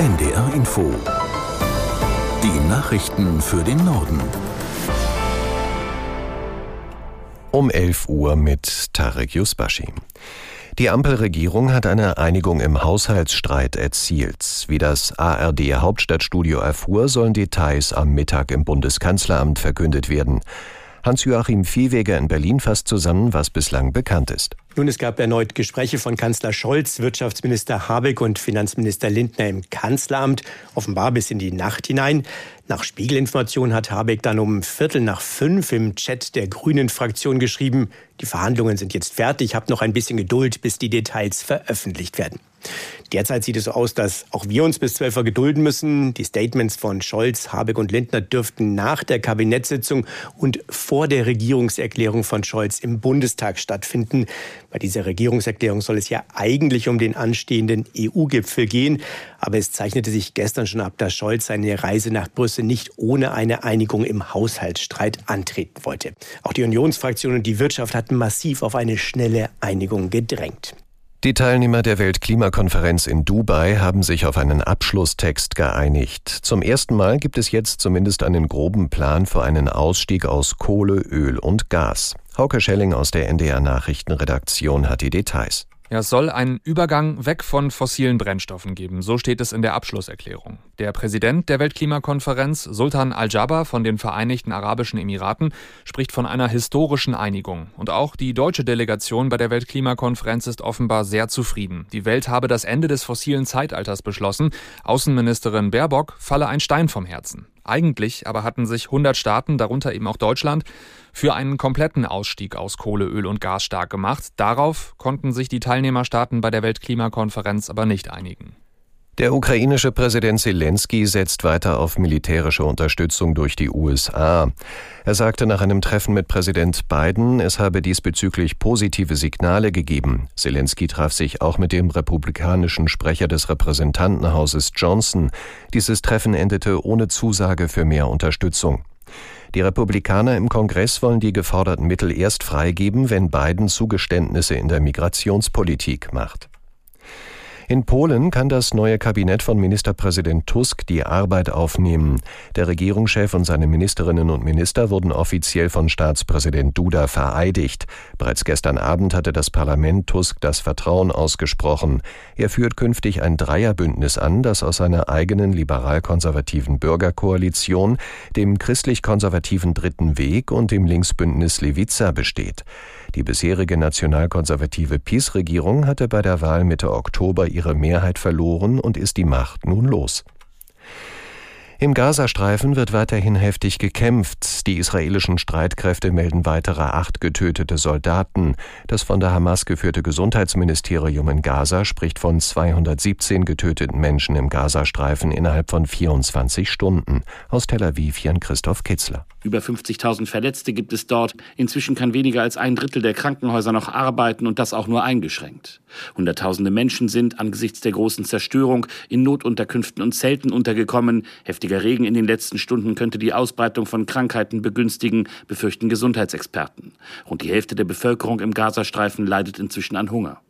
NDR Info. Die Nachrichten für den Norden. Um 11 Uhr mit Tarek Yusbashi. Die Ampelregierung hat eine Einigung im Haushaltsstreit erzielt. Wie das ARD Hauptstadtstudio erfuhr, sollen Details am Mittag im Bundeskanzleramt verkündet werden. Hans-Joachim Viehweger in Berlin fasst zusammen, was bislang bekannt ist. Nun, es gab erneut Gespräche von Kanzler Scholz, Wirtschaftsminister Habeck und Finanzminister Lindner im Kanzleramt, offenbar bis in die Nacht hinein. Nach Spiegelinformation hat Habeck dann um Viertel nach fünf im Chat der Grünen-Fraktion geschrieben, die Verhandlungen sind jetzt fertig, habt noch ein bisschen Geduld, bis die Details veröffentlicht werden. Derzeit sieht es so aus, dass auch wir uns bis 12 Uhr gedulden müssen. Die Statements von Scholz, Habeck und Lindner dürften nach der Kabinettssitzung und vor der Regierungserklärung von Scholz im Bundestag stattfinden. Bei dieser Regierungserklärung soll es ja eigentlich um den anstehenden EU-Gipfel gehen. Aber es zeichnete sich gestern schon ab, dass Scholz seine Reise nach Brüssel nicht ohne eine Einigung im Haushaltsstreit antreten wollte. Auch die Unionsfraktion und die Wirtschaft hatten massiv auf eine schnelle Einigung gedrängt. Die Teilnehmer der Weltklimakonferenz in Dubai haben sich auf einen Abschlusstext geeinigt. Zum ersten Mal gibt es jetzt zumindest einen groben Plan für einen Ausstieg aus Kohle, Öl und Gas. Hauke Schelling aus der NDR Nachrichtenredaktion hat die Details. Ja, es soll einen Übergang weg von fossilen Brennstoffen geben, so steht es in der Abschlusserklärung. Der Präsident der Weltklimakonferenz, Sultan Al-Jaber von den Vereinigten Arabischen Emiraten, spricht von einer historischen Einigung. Und auch die deutsche Delegation bei der Weltklimakonferenz ist offenbar sehr zufrieden. Die Welt habe das Ende des fossilen Zeitalters beschlossen. Außenministerin Baerbock falle ein Stein vom Herzen. Eigentlich aber hatten sich 100 Staaten, darunter eben auch Deutschland, für einen kompletten Ausstieg aus Kohle, Öl und Gas stark gemacht. Darauf konnten sich die Teilnehmerstaaten bei der Weltklimakonferenz aber nicht einigen. Der ukrainische Präsident Zelensky setzt weiter auf militärische Unterstützung durch die USA. Er sagte nach einem Treffen mit Präsident Biden, es habe diesbezüglich positive Signale gegeben. Zelensky traf sich auch mit dem republikanischen Sprecher des Repräsentantenhauses Johnson. Dieses Treffen endete ohne Zusage für mehr Unterstützung. Die Republikaner im Kongress wollen die geforderten Mittel erst freigeben, wenn Biden Zugeständnisse in der Migrationspolitik macht. In Polen kann das neue Kabinett von Ministerpräsident Tusk die Arbeit aufnehmen. Der Regierungschef und seine Ministerinnen und Minister wurden offiziell von Staatspräsident Duda vereidigt. Bereits gestern Abend hatte das Parlament Tusk das Vertrauen ausgesprochen. Er führt künftig ein Dreierbündnis an, das aus seiner eigenen liberal-konservativen Bürgerkoalition, dem christlich-konservativen Dritten Weg und dem Linksbündnis Lewica besteht. Die bisherige nationalkonservative PiS-Regierung hatte bei der Wahl Mitte Oktober ihre Mehrheit verloren und ist die Macht nun los. Im Gazastreifen wird weiterhin heftig gekämpft. Die israelischen Streitkräfte melden weitere acht getötete Soldaten. Das von der Hamas geführte Gesundheitsministerium in Gaza spricht von 217 getöteten Menschen im Gazastreifen innerhalb von 24 Stunden. Aus Tel Aviv Jan Christoph Kitzler. Über 50.000 Verletzte gibt es dort. Inzwischen kann weniger als ein Drittel der Krankenhäuser noch arbeiten und das auch nur eingeschränkt. Hunderttausende Menschen sind angesichts der großen Zerstörung in Notunterkünften und Zelten untergekommen. Heftiger Regen in den letzten Stunden könnte die Ausbreitung von Krankheiten begünstigen, befürchten Gesundheitsexperten. Rund die Hälfte der Bevölkerung im Gazastreifen leidet inzwischen an Hunger.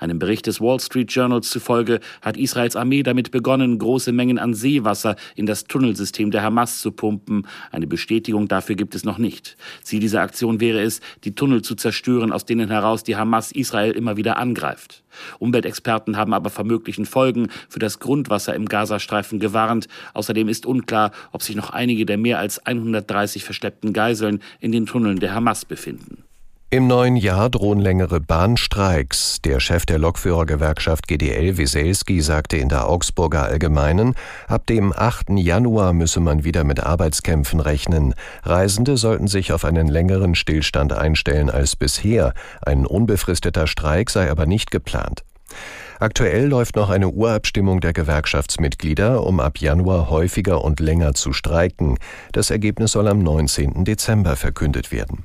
Einem Bericht des Wall Street Journals zufolge hat Israels Armee damit begonnen, große Mengen an Seewasser in das Tunnelsystem der Hamas zu pumpen. Eine Bestätigung dafür gibt es noch nicht. Ziel dieser Aktion wäre es, die Tunnel zu zerstören, aus denen heraus die Hamas Israel immer wieder angreift. Umweltexperten haben aber vor möglichen Folgen für das Grundwasser im Gazastreifen gewarnt. Außerdem ist unklar, ob sich noch einige der mehr als 130 verschleppten Geiseln in den Tunneln der Hamas befinden. Im neuen Jahr drohen längere Bahnstreiks. Der Chef der Lokführergewerkschaft GDL Wieselski sagte in der Augsburger Allgemeinen, ab dem 8. Januar müsse man wieder mit Arbeitskämpfen rechnen. Reisende sollten sich auf einen längeren Stillstand einstellen als bisher. Ein unbefristeter Streik sei aber nicht geplant. Aktuell läuft noch eine Urabstimmung der Gewerkschaftsmitglieder, um ab Januar häufiger und länger zu streiken. Das Ergebnis soll am 19. Dezember verkündet werden.